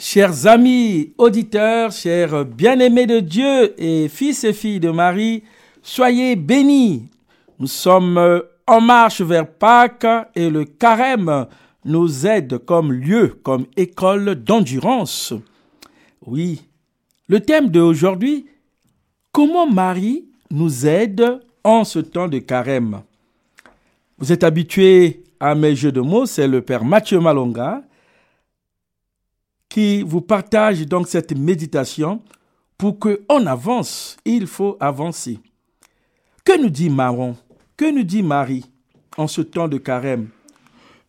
Chers amis auditeurs, chers bien-aimés de Dieu et fils et filles de Marie, soyez bénis. Nous sommes en marche vers Pâques et le carême nous aide comme lieu, comme école d'endurance. Oui, le thème d'aujourd'hui, comment Marie nous aide en ce temps de carême? Vous êtes habitués à mes jeux de mots, c'est le Père Mathieu Malonga qui vous partage donc cette méditation pour qu'on avance. Il faut avancer. Que nous dit Maron? Que nous dit Marie en ce temps de carême?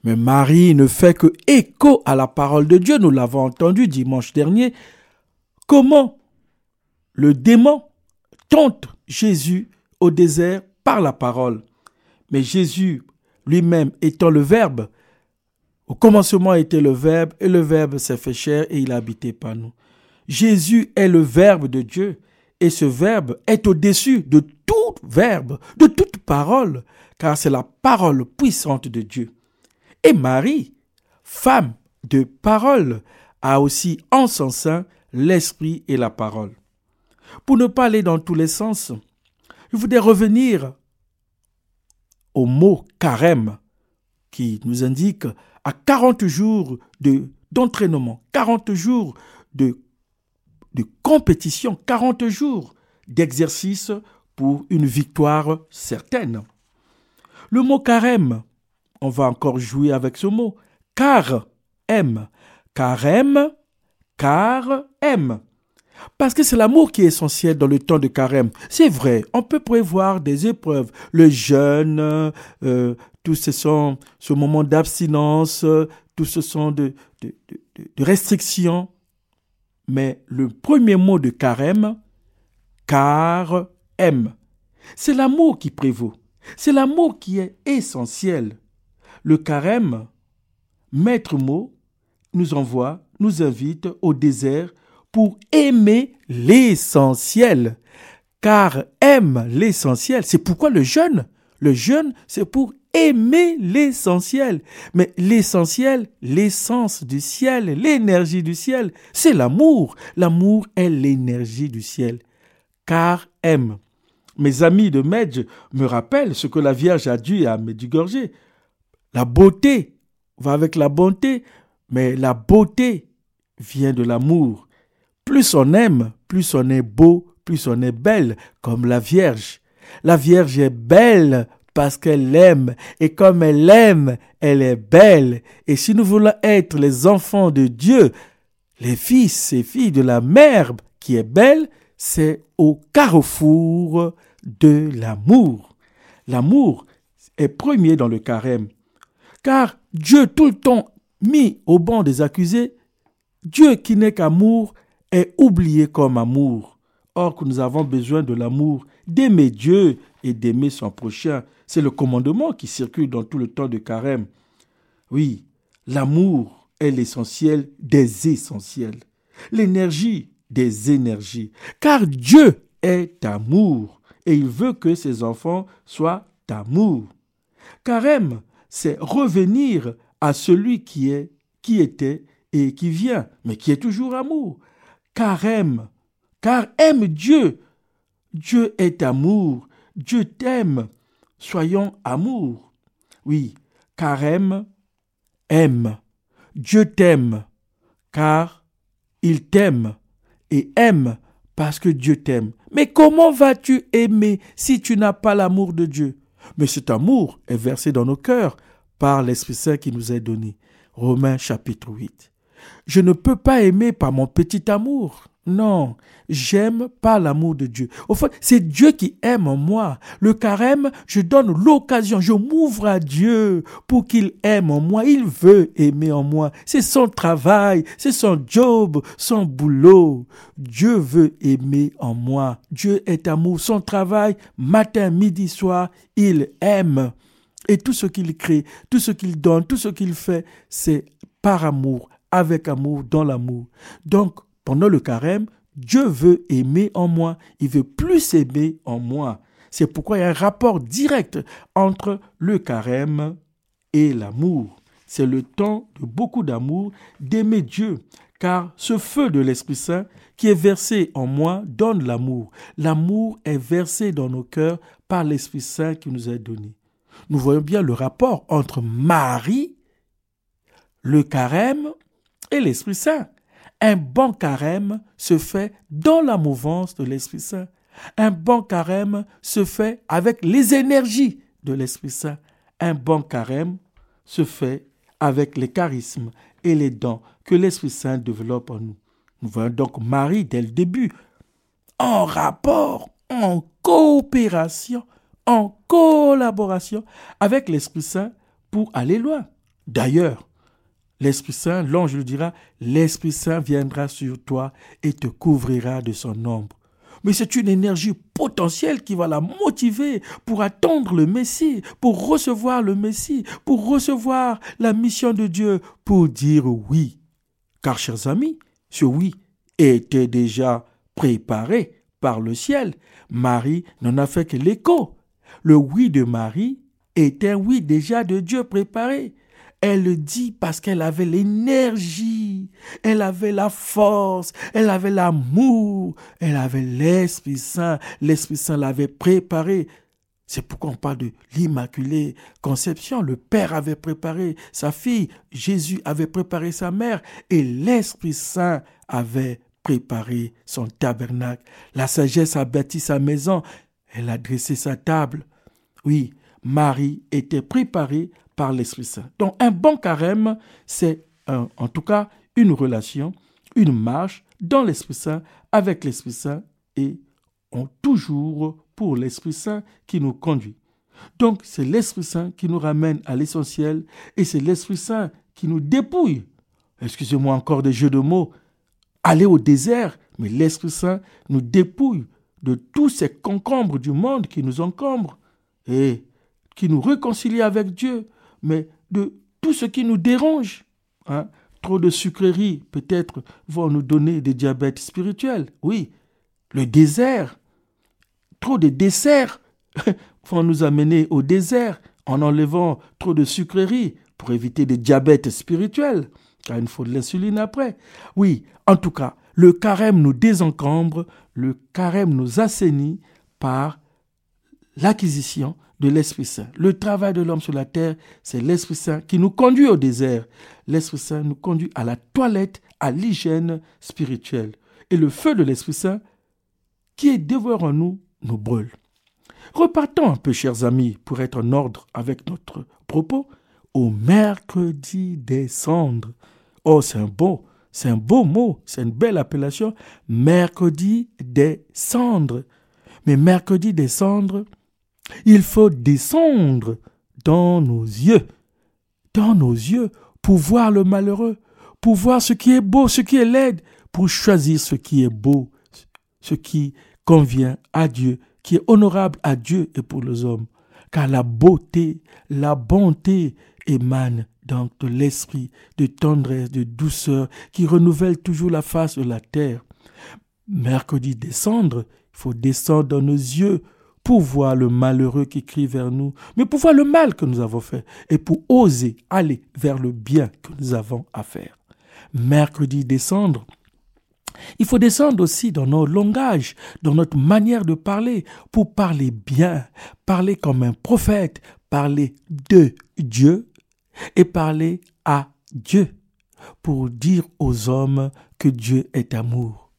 Mais Marie ne fait que écho à la parole de Dieu. Nous l'avons entendu dimanche dernier. Comment le démon tente Jésus au désert par la parole? Mais Jésus lui-même étant le Verbe, au commencement était le Verbe, et le Verbe s'est fait chair et il a habité par nous. Jésus est le Verbe de Dieu, et ce Verbe est au-dessus de tout Verbe, de toute parole, car c'est la parole puissante de Dieu. Et Marie, femme de parole, a aussi en son sein l'Esprit et la parole. Pour ne pas aller dans tous les sens, je voudrais revenir au mot carême qui nous indique à 40 jours de, d'entraînement, 40 jours de, de compétition, 40 jours d'exercice pour une victoire certaine. Le mot carême, on va encore jouer avec ce mot, car aime, carême, car aime. Parce que c'est l'amour qui est essentiel dans le temps de carême. C'est vrai, on peut prévoir des épreuves. Le jeûne, euh, tout ce sont ce moment d'abstinence, tout ce sont de, restrictions. Mais le premier mot de carême, car aime. C'est l'amour qui prévaut. C'est l'amour qui est essentiel. Le carême, maître mot, nous envoie, nous invite au désert pour aimer l'essentiel. Car aime l'essentiel. C'est pourquoi le jeûne, le jeûne, c'est pour aimer l'essentiel. Mais l'essentiel, l'essence du ciel, l'énergie du ciel, c'est l'amour. L'amour est l'énergie du ciel. Car aime. Mes amis de Medj me rappellent ce que la Vierge a dit à Medjugorje. La beauté va avec la bonté, mais la beauté vient de l'amour. Plus on aime, plus on est beau, plus on est belle, comme la Vierge. La Vierge est belle parce qu'elle aime, et comme elle aime, elle est belle. Et si nous voulons être les enfants de Dieu, les fils et filles de la mère qui est belle, c'est au carrefour de l'amour. L'amour est premier dans le carême, car Dieu tout le temps mis au banc des accusés, Dieu qui n'est qu'amour est oublié comme amour. Or que nous avons besoin de l'amour, d'aimer Dieu et d'aimer son prochain. C'est le commandement qui circule dans tout le temps de carême. Oui, l'amour est l'essentiel des essentiels, l'énergie des énergies. Car Dieu est amour et il veut que ses enfants soient amour. Carême, c'est revenir à celui qui est, qui était et qui vient, mais qui est toujours amour car aime, car aime Dieu. Dieu est amour, Dieu t'aime, soyons amour. Oui, car aime, aime. Dieu t'aime, car il t'aime et aime parce que Dieu t'aime. Mais comment vas-tu aimer si tu n'as pas l'amour de Dieu? Mais cet amour est versé dans nos cœurs par l'Esprit Saint qui nous est donné. Romains chapitre 8. Je ne peux pas aimer par mon petit amour. Non, j'aime pas l'amour de Dieu. Au fait, c'est Dieu qui aime moi. Le carême, je donne l'occasion, je m'ouvre à Dieu pour qu'il aime en moi. Il veut aimer en moi. C'est son travail, c'est son job, son boulot. Dieu veut aimer en moi. Dieu est amour. Son travail, matin, midi, soir, il aime. Et tout ce qu'il crée, tout ce qu'il donne, tout ce qu'il fait, c'est par amour, avec amour, dans l'amour. Donc, pendant le carême, Dieu veut aimer en moi. Il veut plus aimer en moi. C'est pourquoi il y a un rapport direct entre le carême et l'amour. C'est le temps de beaucoup d'amour, d'aimer Dieu. car ce feu de l'Esprit Saint qui est versé en moi donne l'amour. L'amour est versé dans nos cœurs par l'Esprit Saint qui nous est donné. Nous voyons bien le rapport entre Marie, le carême et l'Esprit Saint. Un bon carême se fait dans la mouvance de l'Esprit Saint. Un bon carême se fait avec les énergies de l'Esprit Saint. Un bon carême se fait avec les charismes et les dons que l'Esprit Saint développe en nous. Nous voyons donc Marie dès le début en rapport, en coopération, en collaboration avec l'Esprit Saint pour aller loin. D'ailleurs, l'Esprit Saint, l'ange le dira, l'Esprit Saint viendra sur toi et te couvrira de son ombre. Mais c'est une énergie potentielle qui va la motiver pour attendre le Messie, pour recevoir le Messie, pour recevoir la mission de Dieu, pour dire oui. Car, chers amis, ce oui était déjà préparé par le ciel. Marie n'en a fait que l'écho. Le oui de Marie est un oui déjà de Dieu préparé. Elle le dit parce qu'elle avait l'énergie, elle avait la force, elle avait l'amour, elle avait l'Esprit Saint. L'Esprit Saint l'avait préparé. C'est pourquoi on parle de l'Immaculée Conception. Le Père avait préparé sa fille, Jésus avait préparé sa mère et l'Esprit Saint avait préparé son tabernacle. La sagesse a bâti sa maison, elle a dressé sa table. Oui, Marie était préparée par l'Esprit Saint. Donc un bon carême, c'est en tout cas une relation, une marche dans l'Esprit Saint, avec l'Esprit Saint et toujours pour l'Esprit Saint qui nous conduit. Donc c'est l'Esprit Saint qui nous ramène à l'essentiel et c'est l'Esprit Saint qui nous dépouille. Excusez-moi encore des jeux de mots. Aller au désert, mais l'Esprit Saint nous dépouille de tous ces concombres du monde qui nous encombrent et qui nous réconcilie avec Dieu, mais de tout ce qui nous dérange. Hein. Trop de sucreries, peut-être, vont nous donner des diabètes spirituels. Oui, le désert, trop de desserts vont nous amener au désert en enlevant trop de sucreries pour éviter des diabètes spirituels, car il faut de l'insuline après. Oui, en tout cas, le carême nous désencombre, le carême nous assainit par l'acquisition de l'Esprit Saint. Le travail de l'homme sur la terre, c'est l'Esprit Saint qui nous conduit au désert. L'Esprit Saint nous conduit à la toilette, à l'hygiène spirituelle. Et le feu de l'Esprit Saint, qui est dévoré en nous, nous brûle. Repartons un peu, chers amis, pour être en ordre avec notre propos, au mercredi des cendres. Oh, c'est un beau, c'est un beau mot, c'est une belle appellation, mercredi des cendres. Mais mercredi des cendres, il faut descendre dans nos yeux, dans nos yeux, pour voir le malheureux, pour voir ce qui est beau, ce qui est laide, pour choisir ce qui est beau, ce qui convient à Dieu, qui est honorable à Dieu et pour les hommes. Car la beauté, la bonté émanent donc de l'esprit de tendresse, de douceur, qui renouvelle toujours la face de la terre. Mercredi descendre, il faut descendre dans nos yeux pour voir le malheureux qui crie vers nous, mais pour voir le mal que nous avons fait et pour oser aller vers le bien que nous avons à faire. Mercredi descendre, il faut descendre aussi dans nos langages, dans notre manière de parler, pour parler bien, parler comme un prophète, parler de Dieu et parler à Dieu, pour dire aux hommes que Dieu est amour.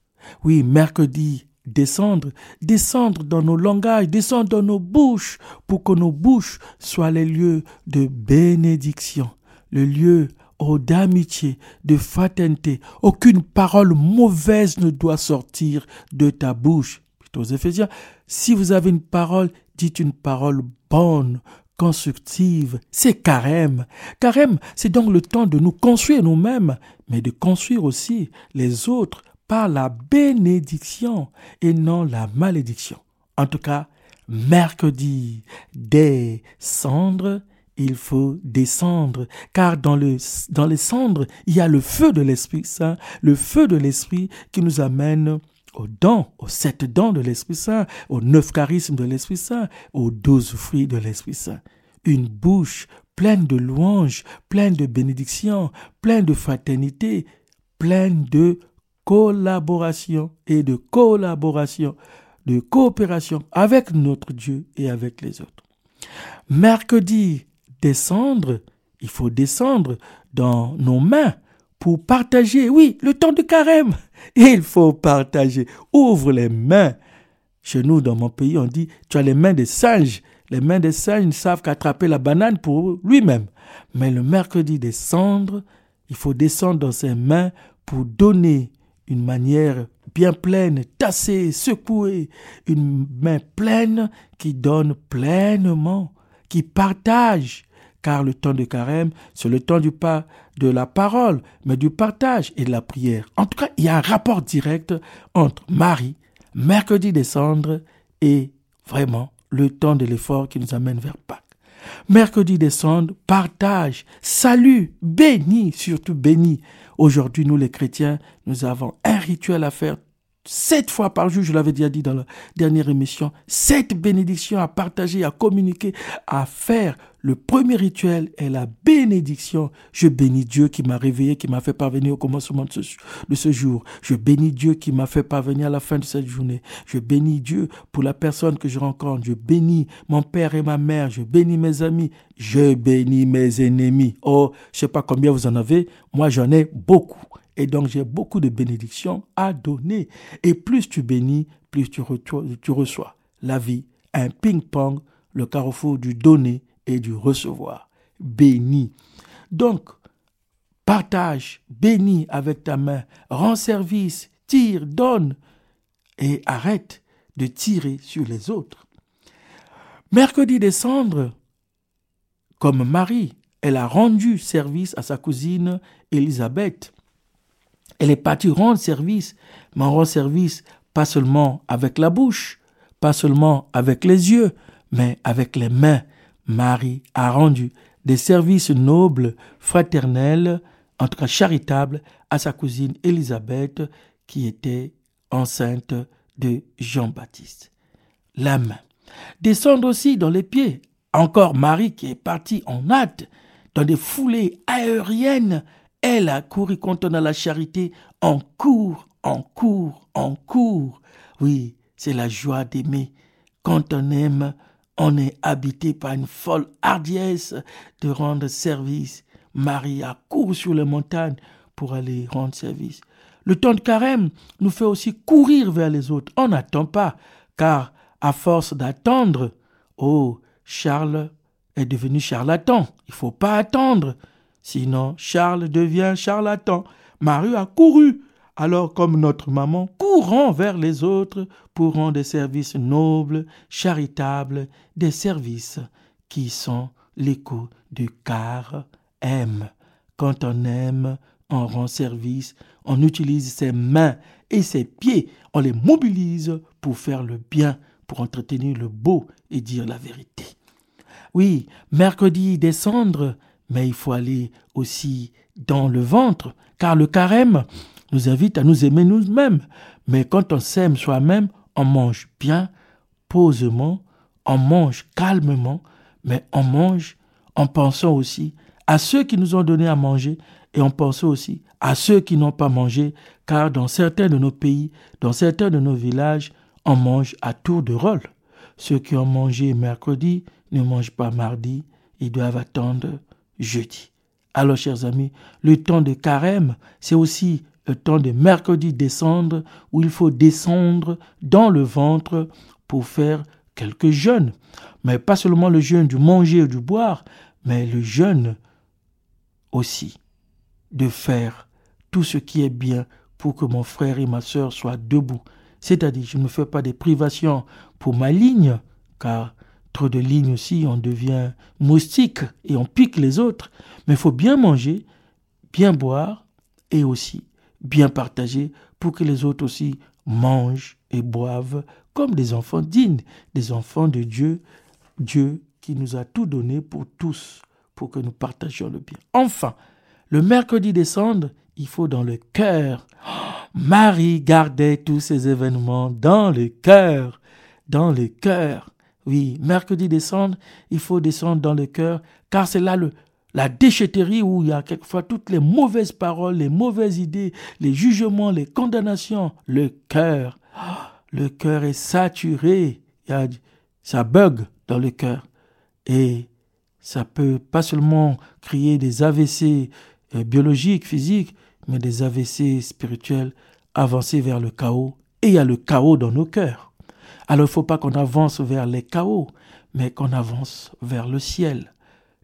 Oui, mercredi descendre, descendre dans nos langages, descendre dans nos bouches, pour que nos bouches soient les lieux de bénédiction, le lieu oh, d'amitié, de fraternité. Aucune parole mauvaise ne doit sortir de ta bouche. Aux Éphésiens, si vous avez une parole, dites une parole bonne, constructive. C'est carême. Carême, c'est donc le temps de nous construire nous-mêmes, mais de construire aussi les autres par la bénédiction et non la malédiction. En tout cas, mercredi, descendre, il faut descendre, car dans, le, dans les cendres, il y a le feu de l'Esprit Saint, le feu de l'Esprit qui nous amène aux dons, aux sept dons de l'Esprit Saint, aux neuf charismes de l'Esprit Saint, aux douze fruits de l'Esprit Saint. Une bouche pleine de louanges, pleine de bénédictions, pleine de fraternité, pleine de collaboration et de collaboration, de coopération avec notre Dieu et avec les autres. Mercredi, descendre, il faut descendre dans nos mains pour partager. Oui, le temps de carême. Il faut partager. Ouvre les mains. Chez nous, dans mon pays, on dit, tu as les mains des singes. Les mains des singes ne savent qu'attraper la banane pour lui-même. Mais le mercredi descendre, il faut descendre dans ses mains pour donner une manière bien pleine, tassée, secouée, une main pleine qui donne pleinement, qui partage, car le temps de carême, c'est le temps du pas de la parole, mais du partage et de la prière. En tout cas, il y a un rapport direct entre Marie, mercredi descendre, et vraiment le temps de l'effort qui nous amène vers Pâques. Mercredi descendre, partage, salut, béni, surtout béni. Aujourd'hui, nous les chrétiens, nous avons un rituel à faire sept fois par jour, je l'avais déjà dit dans la dernière émission, sept bénédictions à partager, à communiquer, à faire. Le premier rituel est la bénédiction. Je bénis Dieu qui m'a réveillé, qui m'a fait parvenir au commencement de ce, jour. Je bénis Dieu qui m'a fait parvenir à la fin de cette journée. Je bénis Dieu pour la personne que je rencontre. Je bénis mon père et ma mère. Je bénis mes amis. Je bénis mes ennemis. Oh, je sais pas combien vous en avez. Moi, j'en ai beaucoup. Et donc j'ai beaucoup de bénédictions à donner. Et plus tu bénis, plus tu, reçois. La vie, un ping-pong, le carrefour du donner du recevoir. Bénis. Donc, partage, bénis avec ta main, rends service, tire, donne et arrête de tirer sur les autres. Mercredi décembre, comme Marie, elle a rendu service à sa cousine Élisabeth. Elle est partie rendre service, mais rend service pas seulement avec la bouche, pas seulement avec les yeux, mais avec les mains. Marie a rendu des services nobles, fraternels, en tout cas charitables, à sa cousine Élisabeth, qui était enceinte de Jean-Baptiste. La main. Descendre aussi dans les pieds. Encore Marie qui est partie en hâte, dans des foulées aériennes elle a couru quand on a la charité, en cours, en cours, en cours. Oui, c'est la joie d'aimer. Quand on aime, on est habité par une folle hardiesse de rendre service. Marie a couru sur les montagnes pour aller rendre service. Le temps de carême nous fait aussi courir vers les autres. On n'attend pas, car à force d'attendre, oh, Charles est devenu charlatan. Il faut pas attendre. Sinon, Charles devient charlatan. Marie a couru, alors comme notre maman, courant vers les autres pour rendre des services nobles, charitables, des services qui sont l'écho du car aime. Quand on aime, on rend service, on utilise ses mains et ses pieds, on les mobilise pour faire le bien, pour entretenir le beau et dire la vérité. Oui, mercredi descendre, mais il faut aller aussi dans le ventre, car le carême nous invite à nous aimer nous-mêmes. Mais quand on s'aime soi-même, on mange bien, posément, on mange calmement, mais on mange en pensant aussi à ceux qui nous ont donné à manger et en pensant aussi à ceux qui n'ont pas mangé, car dans certains de nos pays, dans certains de nos villages, on mange à tour de rôle. Ceux qui ont mangé mercredi ne mangent pas mardi, ils doivent attendre jeudi. Alors, chers amis, le temps de carême, c'est aussi le temps de mercredi descendre, où il faut descendre dans le ventre pour faire quelques jeûnes. Mais pas seulement le jeûne du manger ou du boire, mais le jeûne aussi de faire tout ce qui est bien pour que mon frère et ma sœur soient debout. C'est-à-dire, je ne fais pas des privations pour ma ligne, car Trop de lignes aussi, on devient moustique et on pique les autres. Mais il faut bien manger, bien boire et aussi bien partager pour que les autres aussi mangent et boivent comme des enfants dignes, des enfants de Dieu, Dieu qui nous a tout donné pour tous, pour que nous partagions le bien. Enfin, le mercredi décembre, il faut dans le cœur. Marie gardait tous ces événements dans le cœur, dans le cœur. Oui, mercredi descendre, il faut descendre dans le cœur, car c'est là le, la déchetterie où il y a quelquefois toutes les mauvaises paroles, les mauvaises idées, les jugements, les condamnations, le cœur. Le cœur est saturé, il y a, ça bug dans le cœur. Et ça peut pas seulement créer des AVC euh, biologiques, physiques, mais des AVC spirituels, avancer vers le chaos. Et il y a le chaos dans nos cœurs. Alors il ne faut pas qu'on avance vers les chaos, mais qu'on avance vers le ciel.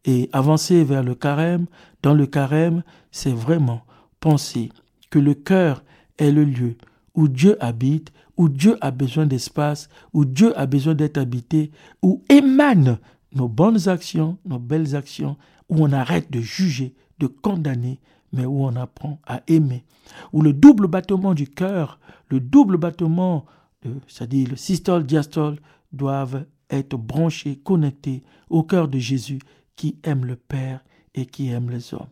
Et avancer vers le carême, dans le carême, c'est vraiment penser que le cœur est le lieu où Dieu habite, où Dieu a besoin d'espace, où Dieu a besoin d'être habité, où émanent nos bonnes actions, nos belles actions, où on arrête de juger, de condamner, mais où on apprend à aimer. Où le double battement du cœur, le double battement, c'est-à-dire le systole, diastole, doivent être branchés, connectés au cœur de Jésus qui aime le Père et qui aime les hommes.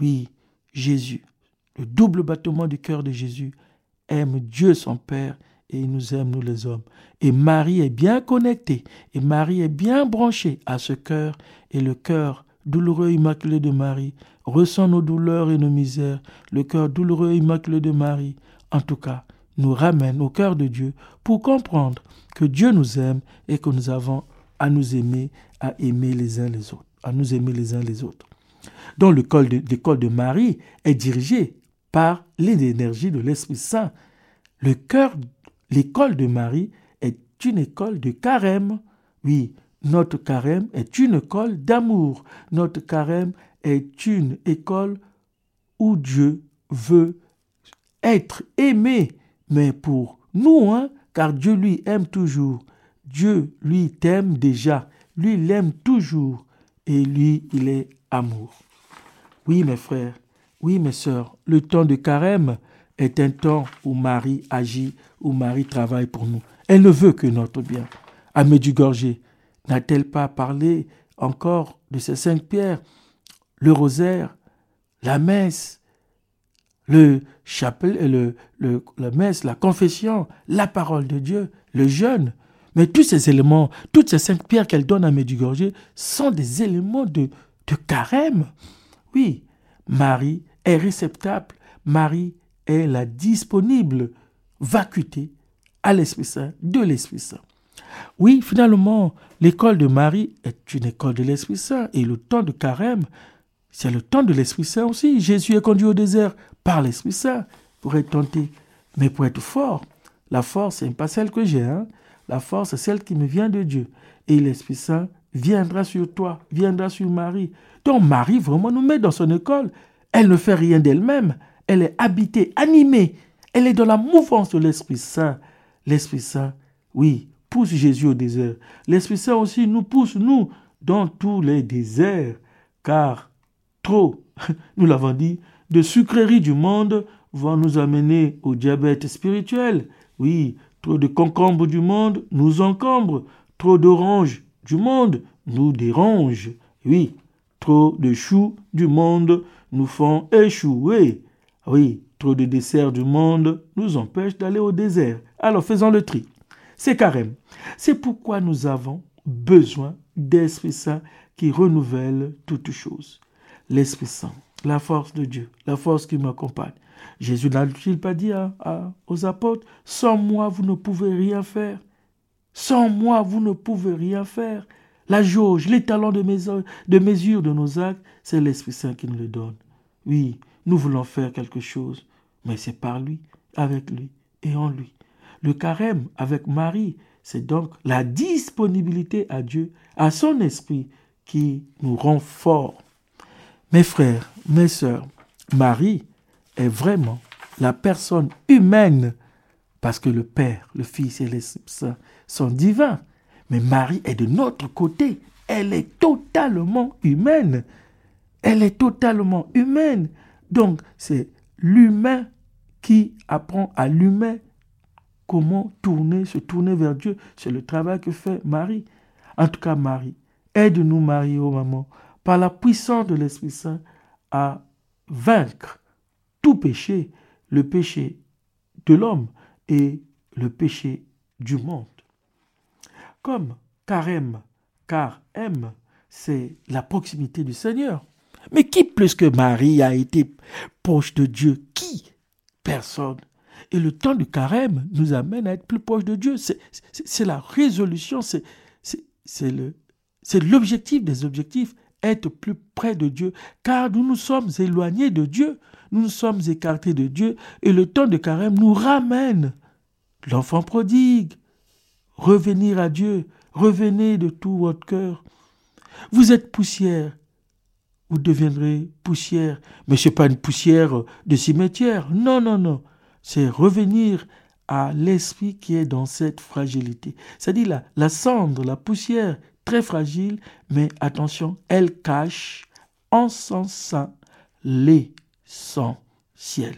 Oui, Jésus, le double battement du cœur de Jésus, aime Dieu son Père et il nous aime, nous les hommes. Et Marie est bien connectée, et Marie est bien branchée à ce cœur, et le cœur douloureux immaculé de Marie ressent nos douleurs et nos misères. Le cœur douloureux immaculé de Marie, en tout cas, nous ramène au cœur de Dieu pour comprendre que Dieu nous aime et que nous avons à nous aimer, à aimer les uns les autres à nous aimer les uns les autres. Donc l'école de, Marie est dirigée par l'énergie de l'Esprit Saint. Le cœur, l'école de Marie est une école de carême. Oui, notre carême est une école d'amour. Notre carême est une école où Dieu veut être aimé. Mais pour nous, hein, car Dieu lui aime toujours. Dieu lui t'aime déjà. Lui l'aime toujours et lui, il est amour. Oui, mes frères, oui, mes sœurs, le temps de carême est un temps où Marie agit, où Marie travaille pour nous. Elle ne veut que notre bien. Amé du Gorgé, n'a-t-elle pas parlé encore de ces cinq pierres, le rosaire, la messe, le chapelet, le, le, la messe, la confession, la parole de Dieu, le jeûne, mais tous ces éléments, toutes ces cinq pierres qu'elle donne à Medjugorje sont des éléments de, carême. Oui, Marie est réceptable, Marie est la disponible vacuité à l'Esprit Saint, de l'Esprit Saint. Oui, finalement, l'école de Marie est une école de l'Esprit Saint et le temps de carême, c'est le temps de l'Esprit Saint aussi. Jésus est conduit au désert par l'Esprit Saint pour être tenté, mais pour être fort. La force, c'est pas celle que j'ai, hein. La force, c'est celle qui me vient de Dieu. Et l'Esprit Saint viendra sur toi, viendra sur Marie. Donc Marie vraiment nous met dans son école. Elle ne fait rien d'elle-même. Elle est habitée, animée. Elle est dans la mouvance de l'Esprit Saint. L'Esprit Saint, oui, pousse Jésus au désert. L'Esprit Saint aussi nous pousse, nous, dans tous les déserts. Car trop, nous l'avons dit, de sucreries du monde vont nous amener au diabète spirituel. Oui, Trop de concombres du monde nous encombrent. Trop d'oranges du monde nous dérangent. Oui, trop de choux du monde nous font échouer. Oui, trop de desserts du monde nous empêchent d'aller au désert. Alors faisons le tri. C'est carême. C'est pourquoi nous avons besoin d'Esprit Saint qui renouvelle toutes choses. L'Esprit Saint, la force de Dieu, la force qui m'accompagne, Jésus n'a-t-il pas dit aux apôtres, sans moi vous ne pouvez rien faire Sans moi vous ne pouvez rien faire. La jauge, les talents de, de mesure de nos actes, c'est l'Esprit Saint qui nous le donne. Oui, nous voulons faire quelque chose, mais c'est par lui, avec lui et en lui. Le carême avec Marie, c'est donc la disponibilité à Dieu, à son esprit, qui nous rend forts. Mes frères, mes sœurs, Marie est vraiment la personne humaine, parce que le Père, le Fils et l'Esprit Saint sont divins. Mais Marie est de notre côté. Elle est totalement humaine. Elle est totalement humaine. Donc, c'est l'humain qui apprend à l'humain comment tourner, se tourner vers Dieu. C'est le travail que fait Marie. En tout cas, Marie, aide-nous, Marie, oh maman, par la puissance de l'Esprit Saint, à vaincre péché, le péché de l'homme et le péché du monde. Comme carême, car aime, c'est la proximité du Seigneur. Mais qui plus que Marie a été proche de Dieu? Qui? Personne. Et le temps du carême nous amène à être plus proche de Dieu. C'est la résolution, c'est l'objectif des objectifs, être plus près de Dieu, car nous nous sommes éloignés de Dieu, nous nous sommes écartés de Dieu, et le temps de carême nous ramène. L'enfant prodigue, revenir à Dieu, revenez de tout votre cœur. Vous êtes poussière, vous deviendrez poussière, mais ce n'est pas une poussière de cimetière, non, non, non c'est revenir à l'esprit qui est dans cette fragilité. C'est-à-dire la, cendre, la poussière, très fragile, mais attention, elle cache en son sein l'essentiel,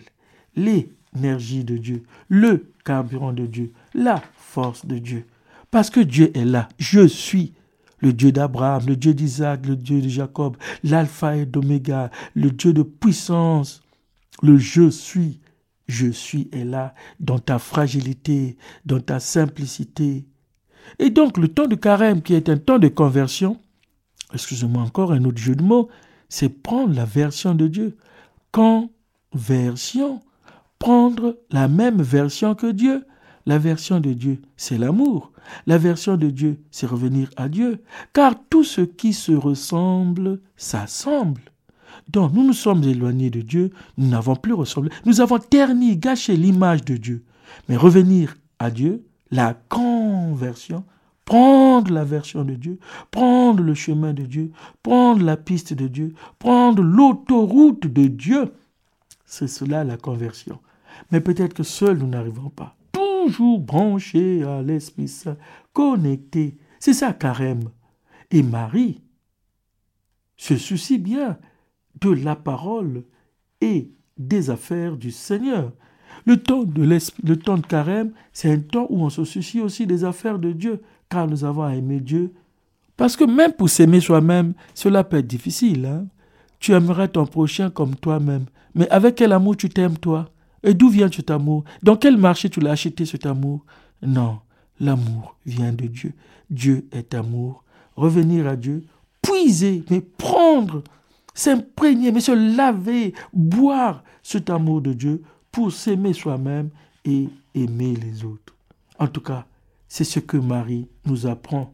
l'énergie de Dieu, le carburant de Dieu, la force de Dieu. Parce que Dieu est là. Je suis le Dieu d'Abraham, le Dieu d'Isaac, le Dieu de Jacob, l'alpha et l'oméga, le Dieu de puissance, le je suis, je suis est là dans ta fragilité, dans ta simplicité. Et donc le temps de carême, qui est un temps de conversion, excusez-moi encore un autre jeu de mots, c'est prendre la version de Dieu. Conversion, prendre la même version que Dieu. La version de Dieu, c'est l'amour. La version de Dieu, c'est revenir à Dieu. Car tout ce qui se ressemble s'assemble. Donc nous nous sommes éloignés de Dieu, nous n'avons plus ressemblé, nous avons terni, gâché l'image de Dieu. Mais revenir à Dieu, la conversion, prendre la version de Dieu, prendre le chemin de Dieu, prendre la piste de Dieu, prendre l'autoroute de Dieu, c'est cela la conversion. Mais peut-être que seuls nous n'arrivons pas. Toujours branchés à l'Esprit Saint, connectés. C'est ça carême. Et Marie se soucie bien de la parole et des affaires du Seigneur. Le temps de, le temps de carême, c'est un temps où on se soucie aussi des affaires de Dieu, car nous avons à aimer Dieu. Parce que même pour s'aimer soi-même, cela peut être difficile. Hein. Tu aimerais ton prochain comme toi-même. Mais avec quel amour tu t'aimes toi? Et d'où vient cet amour? Dans quel marché tu l'as acheté cet amour? Non, l'amour vient de Dieu. Dieu est amour. Revenir à Dieu, puiser, mais prendre s'imprégner, mais se laver, boire cet amour de Dieu pour s'aimer soi-même et aimer les autres. En tout cas, c'est ce que Marie nous apprend,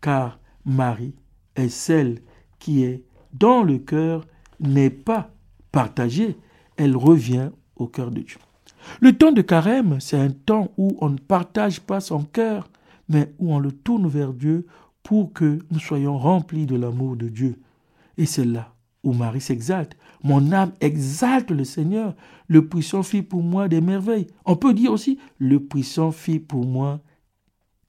car Marie est celle qui est dans le cœur, n'est pas partagée, elle revient au cœur de Dieu. Le temps de carême, c'est un temps où on ne partage pas son cœur, mais où on le tourne vers Dieu pour que nous soyons remplis de l'amour de Dieu. Et c'est là où Marie s'exalte. Mon âme exalte le Seigneur. Le puissant fit pour moi des merveilles. On peut dire aussi, le puissant fit pour moi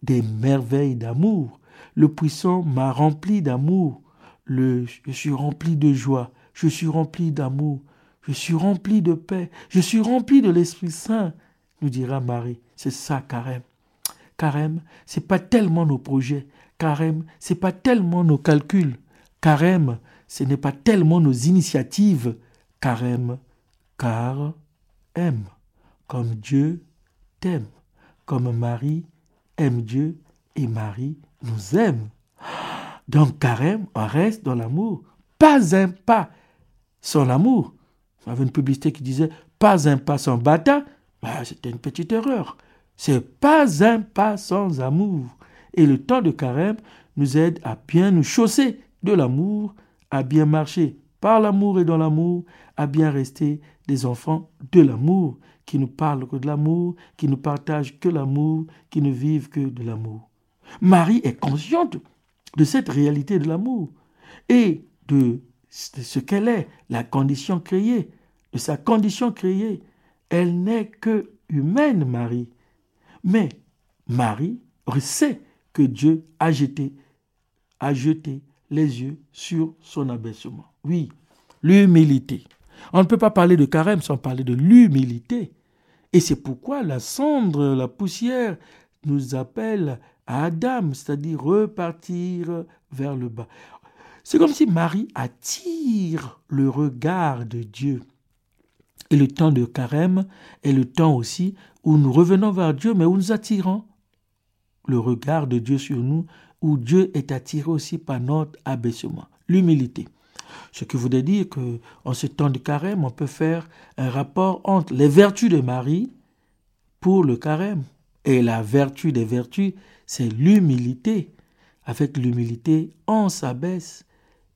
des merveilles d'amour. Le puissant m'a rempli d'amour. Je suis rempli de joie. Je suis rempli d'amour. Je suis rempli de paix. Je suis rempli de l'Esprit Saint, nous dira Marie. C'est ça, carême. Carême, c'est pas tellement nos projets. Carême, c'est pas tellement nos calculs. Carême, ce n'est pas tellement nos initiatives, car aime, car aime, comme Dieu t'aime, comme Marie aime Dieu et Marie nous aime. Donc carême, on reste dans l'amour. Pas un pas sans l'amour. y avait une publicité qui disait pas un pas sans bata. C'était une petite erreur. C'est pas un pas sans amour. Et le temps de carême nous aide à bien nous chausser de l'amour à bien marcher par l'amour et dans l'amour, à bien rester des enfants de l'amour, qui ne parlent que de l'amour, qui ne partagent que l'amour, qui ne vivent que de l'amour. Marie est consciente de cette réalité de l'amour et de ce qu'elle est, la condition créée, de sa condition créée. Elle n'est que humaine, Marie. Mais Marie sait que Dieu a jeté, a jeté les yeux sur son abaissement. Oui, l'humilité. On ne peut pas parler de carême sans parler de l'humilité. Et c'est pourquoi la cendre, la poussière nous appelle à Adam, c'est-à-dire repartir vers le bas. C'est comme si Marie attire le regard de Dieu. Et le temps de carême est le temps aussi où nous revenons vers Dieu, mais où nous attirons le regard de Dieu sur nous où Dieu est attiré aussi par notre abaissement, l'humilité. Ce qui voudrait dire que en ce temps de carême, on peut faire un rapport entre les vertus de Marie pour le carême. Et la vertu des vertus, c'est l'humilité. Avec l'humilité, on s'abaisse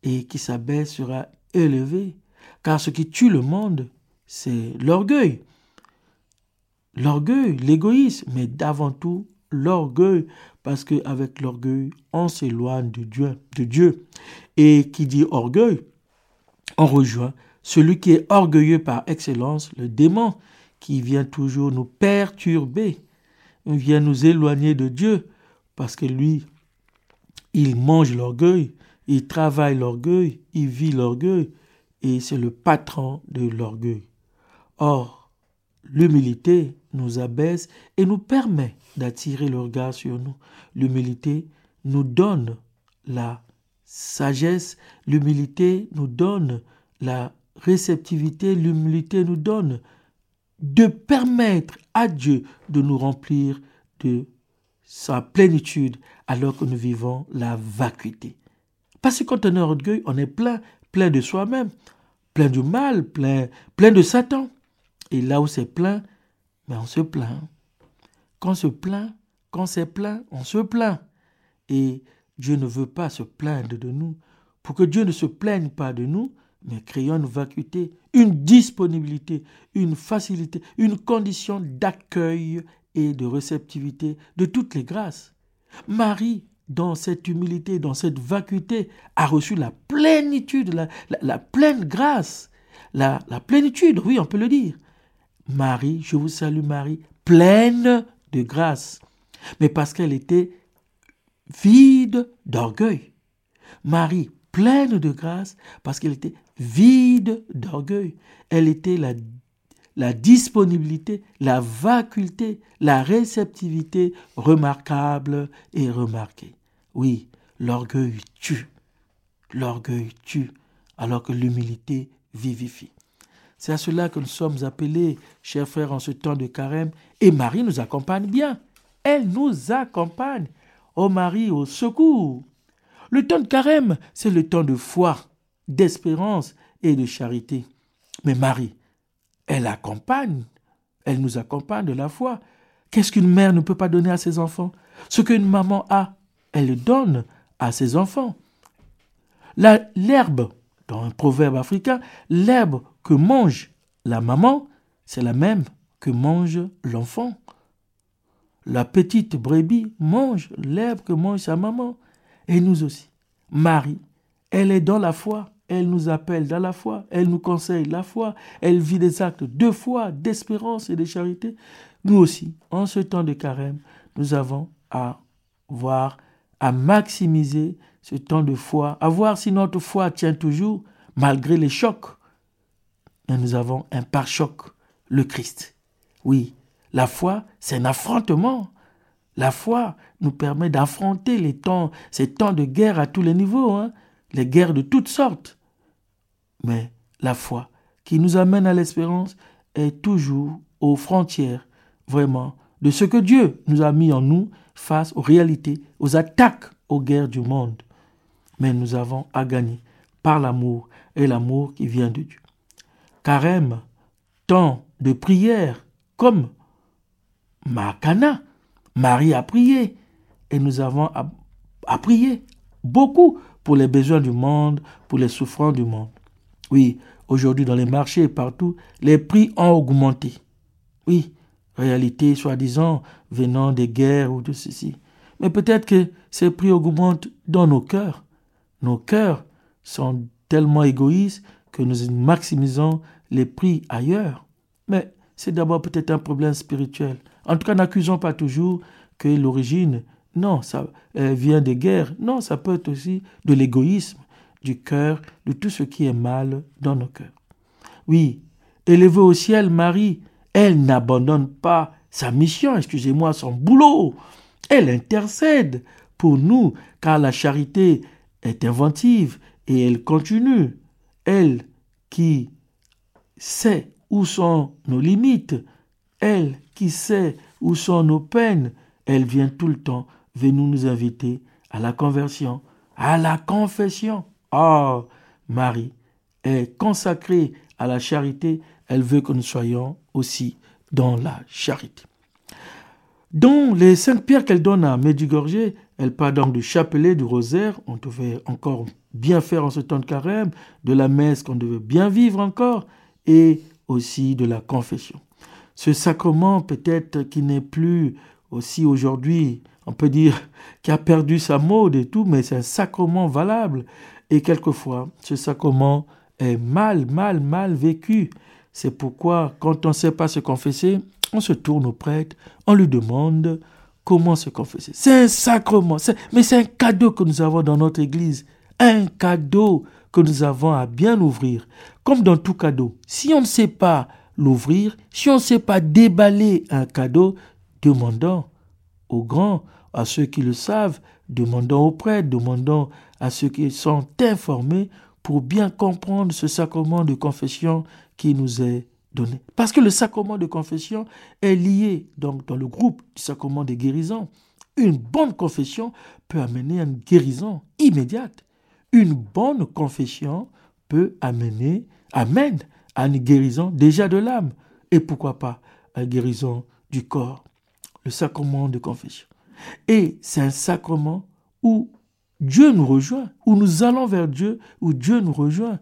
et qui s'abaisse sera élevé. Car ce qui tue le monde, c'est l'orgueil. L'orgueil, l'égoïsme, mais d'avant tout l'orgueil, parce qu'avec l'orgueil, on s'éloigne de Dieu, de Dieu. Et qui dit orgueil, on rejoint celui qui est orgueilleux par excellence, le démon, qui vient toujours nous perturber, vient nous éloigner de Dieu, parce que lui, il mange l'orgueil, il travaille l'orgueil, il vit l'orgueil, et c'est le patron de l'orgueil. Or, l'humilité nous abaisse et nous permet d'attirer le regard sur nous. L'humilité nous donne la sagesse, l'humilité nous donne la réceptivité, l'humilité nous donne de permettre à Dieu de nous remplir de sa plénitude alors que nous vivons la vacuité. Parce que quand on est orgueil, on est plein, plein de soi-même, plein du mal, plein, plein de Satan. Et là où c'est plein, mais on se plaint. Quand on se plaint, quand c'est plein, on se plaint. Et Dieu ne veut pas se plaindre de nous. Pour que Dieu ne se plaigne pas de nous, mais créons une vacuité, une disponibilité, une facilité, une condition d'accueil et de réceptivité de toutes les grâces. Marie, dans cette humilité, dans cette vacuité, a reçu la plénitude, la, pleine grâce, la, la plénitude, oui, on peut le dire. Marie, je vous salue Marie, pleine de grâce, mais parce qu'elle était vide d'orgueil. Marie, pleine de grâce, parce qu'elle était vide d'orgueil. Elle était la, la disponibilité, la vacuité, la réceptivité remarquable et remarquée. Oui, l'orgueil tue. L'orgueil tue, alors que l'humilité vivifie. C'est à cela que nous sommes appelés, chers frères, en ce temps de carême. Et Marie nous accompagne bien. Elle nous accompagne. Oh Marie, au secours. Le temps de carême, c'est le temps de foi, d'espérance et de charité. Mais Marie, elle accompagne, elle nous accompagne de la foi. Qu'est-ce qu'une mère ne peut pas donner à ses enfants? Ce qu'une maman a, elle le donne à ses enfants. L'herbe, dans un proverbe africain, l'herbe que mange la maman, c'est la même que mange l'enfant. La petite brebis mange l'herbe que mange sa maman. Et nous aussi. Marie, elle est dans la foi. Elle nous appelle dans la foi, elle nous conseille la foi, elle vit des actes de foi, d'espérance et de charité. Nous aussi, en ce temps de carême, nous avons à voir, à maximiser ce temps de foi, à voir si notre foi tient toujours malgré les chocs. Et nous avons un pare-choc, le Christ. Oui, la foi, c'est un affrontement. La foi nous permet d'affronter les temps, ces temps de guerre à tous les niveaux, hein, les guerres de toutes sortes. Mais la foi qui nous amène à l'espérance est toujours aux frontières, vraiment, de ce que Dieu nous a mis en nous face aux réalités, aux attaques, aux guerres du monde. Mais nous avons à gagner par l'amour et l'amour qui vient de Dieu. Carême, temps de prière, comme Marie a prié, et nous avons à, prier beaucoup pour les besoins du monde, pour les souffrances du monde. Oui, aujourd'hui dans les marchés et partout, les prix ont augmenté. Oui, réalité soi-disant venant des guerres ou de ceci. Mais peut-être que ces prix augmentent dans nos cœurs. Nos cœurs sont tellement égoïstes que nous maximisons les prix ailleurs. Mais c'est d'abord peut-être un problème spirituel. En tout cas, n'accusons pas toujours que l'origine, non, ça euh, vient des guerres. Non, ça peut aussi de l'égoïsme du cœur, de tout ce qui est mal dans nos cœurs. Oui, élevée au ciel, Marie, elle n'abandonne pas sa mission, excusez-moi, son boulot. Elle intercède pour nous, car la charité est inventive et elle continue. Elle qui sait où sont nos limites, elle qui sait où sont nos peines, elle vient tout le temps venir nous inviter à la conversion, à la confession. Ah, Marie est consacrée à la charité, elle veut que nous soyons aussi dans la charité. Dans les cinq pierres qu'elle donne à Medjugorje, elle parle donc du chapelet, du rosaire, on devait encore bien faire en ce temps de carême, de la messe qu'on devait bien vivre encore, et aussi de la confession. Ce sacrement peut-être qui n'est plus aussi aujourd'hui, on peut dire, qui a perdu sa mode et tout, mais c'est un sacrement valable. Et quelquefois, ce sacrement est mal, mal, mal vécu. C'est pourquoi, quand on ne sait pas se confesser, on se tourne au prêtre, on lui demande comment se confesser. C'est un sacrement, mais c'est un cadeau que nous avons dans notre Église. Un cadeau que nous avons à bien ouvrir. Comme dans tout cadeau, si on ne sait pas l'ouvrir, si on ne sait pas déballer un cadeau, demandons aux grands, à ceux qui le savent, demandons aux prêtres, demandons à ceux qui sont informés pour bien comprendre ce sacrement de confession qui nous est donné. Parce que le sacrement de confession est lié donc dans le groupe du sacrement des guérisons. Une bonne confession peut amener une guérison immédiate. Une bonne confession peut amener, amène à une guérison déjà de l'âme. Et pourquoi pas à une guérison du corps. Le sacrement de confession. Et c'est un sacrement où Dieu nous rejoint, où nous allons vers Dieu, où Dieu nous rejoint.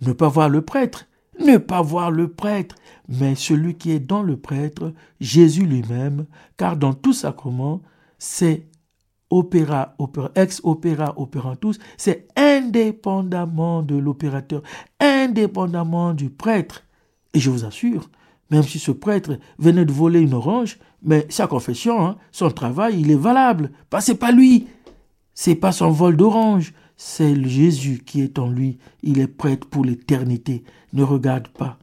Ne pas voir le prêtre, ne pas voir le prêtre, mais celui qui est dans le prêtre, Jésus lui-même, car dans tout sacrement, c'est opéra, opéra, ex opéra opérantus, c'est indépendamment de l'opérateur, indépendamment du prêtre. Et je vous assure, même si ce prêtre venait de voler une orange, mais sa confession, hein, son travail, il est valable. Pas c'est pas lui, c'est pas son vol d'orange, c'est Jésus qui est en lui. Il est prêtre pour l'éternité. Ne regarde pas.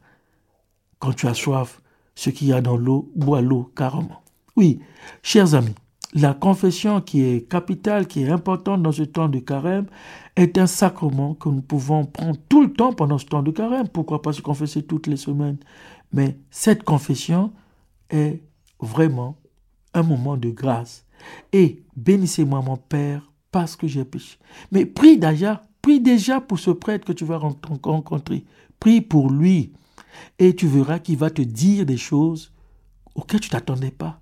Quand tu as soif, ce qu'il y a dans l'eau, bois l'eau carrément. Oui, chers amis, la confession qui est capitale, qui est importante dans ce temps de carême, est un sacrement que nous pouvons prendre tout le temps pendant ce temps de carême. Pourquoi pas se confesser toutes les semaines? Mais cette confession est vraiment un moment de grâce. Et bénissez-moi mon Père parce que j'ai péché. Mais prie déjà, prie déjà pour ce prêtre que tu vas rencontrer. Prie pour lui. Et tu verras qu'il va te dire des choses auxquelles tu t'attendais pas.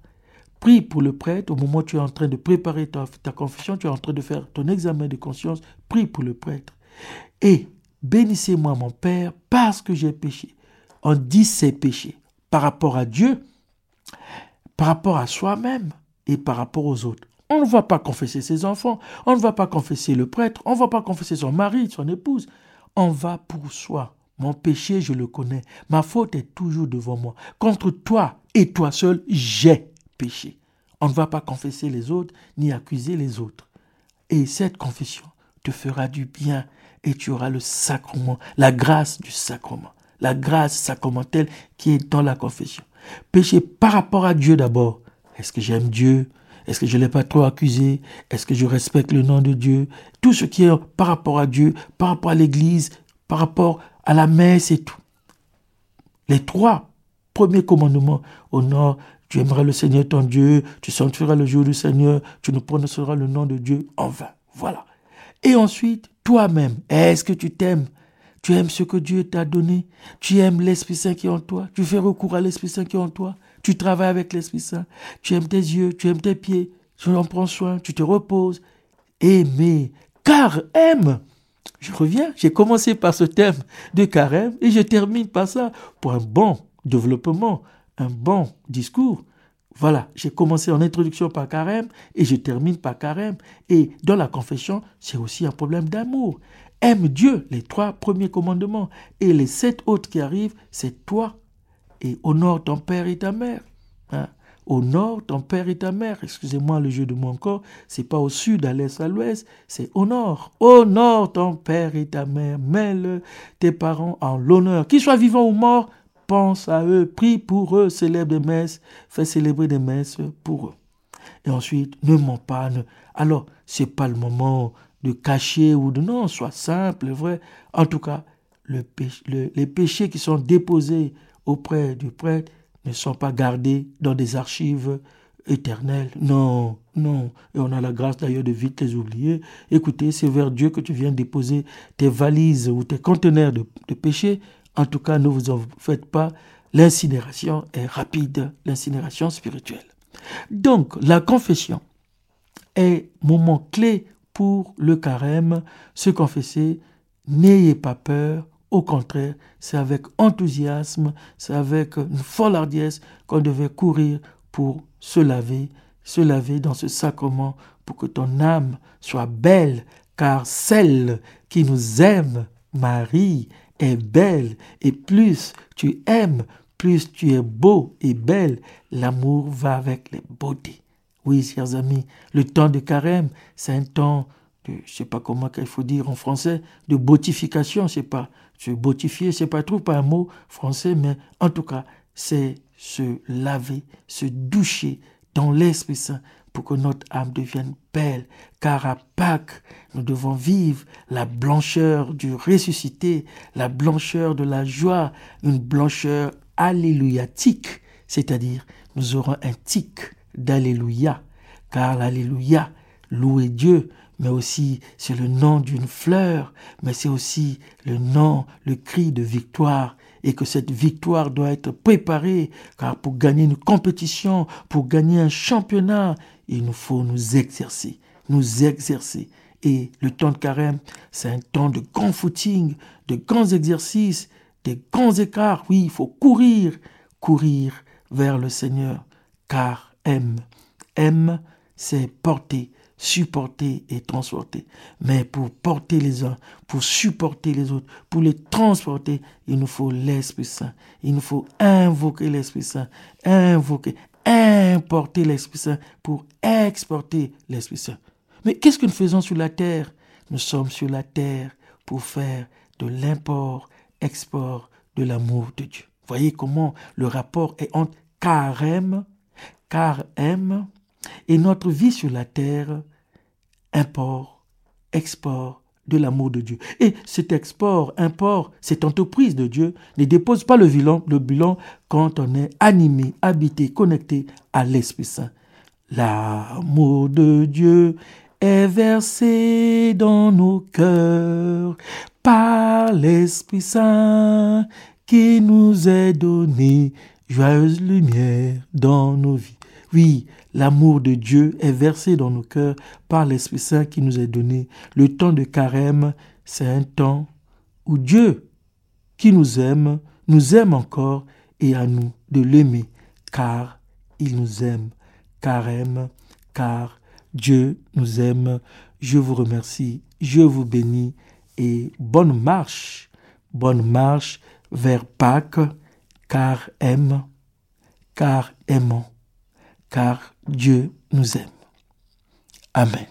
Prie pour le prêtre au moment où tu es en train de préparer ta, ta confession, tu es en train de faire ton examen de conscience. Prie pour le prêtre. Et bénissez-moi mon Père parce que j'ai péché. On dit ses péchés par rapport à Dieu, par rapport à soi-même et par rapport aux autres. On ne va pas confesser ses enfants, on ne va pas confesser le prêtre, on ne va pas confesser son mari, son épouse. On va pour soi. Mon péché, je le connais. Ma faute est toujours devant moi. Contre toi et toi seul, j'ai péché. On ne va pas confesser les autres ni accuser les autres. Et cette confession te fera du bien et tu auras le sacrement, la grâce du sacrement, la grâce sacramentelle qui est dans la confession. Péché par rapport à Dieu d'abord. Est-ce que j'aime Dieu? Est-ce que je ne l'ai pas trop accusé? Est-ce que je respecte le nom de Dieu? Tout ce qui est par rapport à Dieu, par rapport à l'Église, par rapport à la messe et tout. Les trois premiers commandements au nord, tu aimeras le Seigneur ton Dieu, tu sanctifieras le jour du Seigneur, tu ne prononceras le nom de Dieu en vain. Voilà. Et ensuite, toi-même, est-ce que tu t'aimes? Tu aimes ce que Dieu t'a donné? Tu aimes l'Esprit Saint qui est en toi? Tu fais recours à l'Esprit Saint qui est en toi? Tu travailles avec l'Esprit Saint? Tu aimes tes yeux, tu aimes tes pieds? Tu en prends soin, tu te reposes? Aimer, car aime. Je reviens, j'ai commencé par ce thème de carême et je termine par ça pour un bon développement, un bon discours. Voilà, j'ai commencé en introduction par carême et je termine par carême. Et dans la confession, c'est aussi un problème d'amour. Aime Dieu, les trois premiers commandements. Et les sept autres qui arrivent, c'est toi et honore ton père et ta mère. Hein? Honore ton père et ta mère. Excusez-moi le jeu de mon corps. C'est pas au sud, à l'est, à l'ouest. C'est honore. Honore ton père et ta mère. Mets-le, tes parents en l'honneur. Qu'ils soient vivants ou morts, pense à eux. Prie pour eux. Célèbre des messes. Fais célébrer des messes pour eux. Et ensuite, ne mens pas. Ne... Alors, c'est pas le moment de cacher ou de non. Sois simple, vrai. En tout cas, le les péchés qui sont déposés auprès du prêtre ne sont pas gardés dans des archives éternels. Non, non. Et on a la grâce d'ailleurs de vite les oublier. Écoutez, c'est vers Dieu que tu viens déposer tes valises ou tes conteneurs de, de péché. En tout cas, ne vous en faites pas. L'incinération est rapide, l'incinération spirituelle. Donc, la confession est moment clé pour le carême. Se confesser, n'ayez pas peur. Au contraire, c'est avec enthousiasme, c'est avec une folle hardiesse qu'on devait courir pour se laver, se laver dans ce sacrement pour que ton âme soit belle, car celle qui nous aime, Marie, est belle, et plus tu aimes, plus tu es beau et belle, l'amour va avec les beautés. Oui, chers amis, le temps de carême, c'est un temps de, je sais pas comment qu'il faut dire en français, de botification, je sais pas. Se botifier, c'est pas trop pas un mot français, mais en tout cas, c'est se laver, se doucher dans l'Esprit Saint pour que notre âme devienne belle, car à Pâques, nous devons vivre la blancheur du ressuscité, la blancheur de la joie, une blancheur alléluiatique, c'est-à-dire nous aurons un tic d'alléluia, car l'alléluia, louer Dieu, mais aussi c'est le nom d'une fleur, mais c'est aussi le nom, le cri de victoire, et que cette victoire doit être préparée, car pour gagner une compétition, pour gagner un championnat, il nous faut nous exercer, nous exercer. Et le temps de carême, c'est un temps de grand footing, de grands exercices, des grands écarts. Oui, il faut courir, courir vers le Seigneur, car aime, aime, c'est porter, supporter et transporter. Mais pour porter les uns, pour supporter les autres, pour les transporter, il nous faut l'Esprit Saint. Il nous faut invoquer l'Esprit Saint, invoquer, importer l'Esprit Saint pour exporter l'Esprit Saint. Mais qu'est-ce que nous faisons sur la terre? Nous sommes sur la terre pour faire de l'import-export de l'amour de Dieu. Voyez comment le rapport est entre carême, carême, et notre vie sur la terre, import, export de l'amour de Dieu. Et cet export, import, cette entreprise de Dieu ne dépose pas le bilan, le bilan quand on est animé, habité, connecté à l'Esprit Saint. L'amour de Dieu est versé dans nos cœurs par l'Esprit Saint qui nous est donné, joyeuse lumière dans nos vies. L'amour de Dieu est versé dans nos cœurs par l'Esprit Saint qui nous est donné. Le temps de carême, c'est un temps où Dieu, qui nous aime, nous aime encore et à nous de l'aimer, car il nous aime. Carême, car Dieu nous aime. Je vous remercie, je vous bénis et bonne marche, bonne marche vers Pâques, car aime, car aimons car Dieu nous aime. Amen.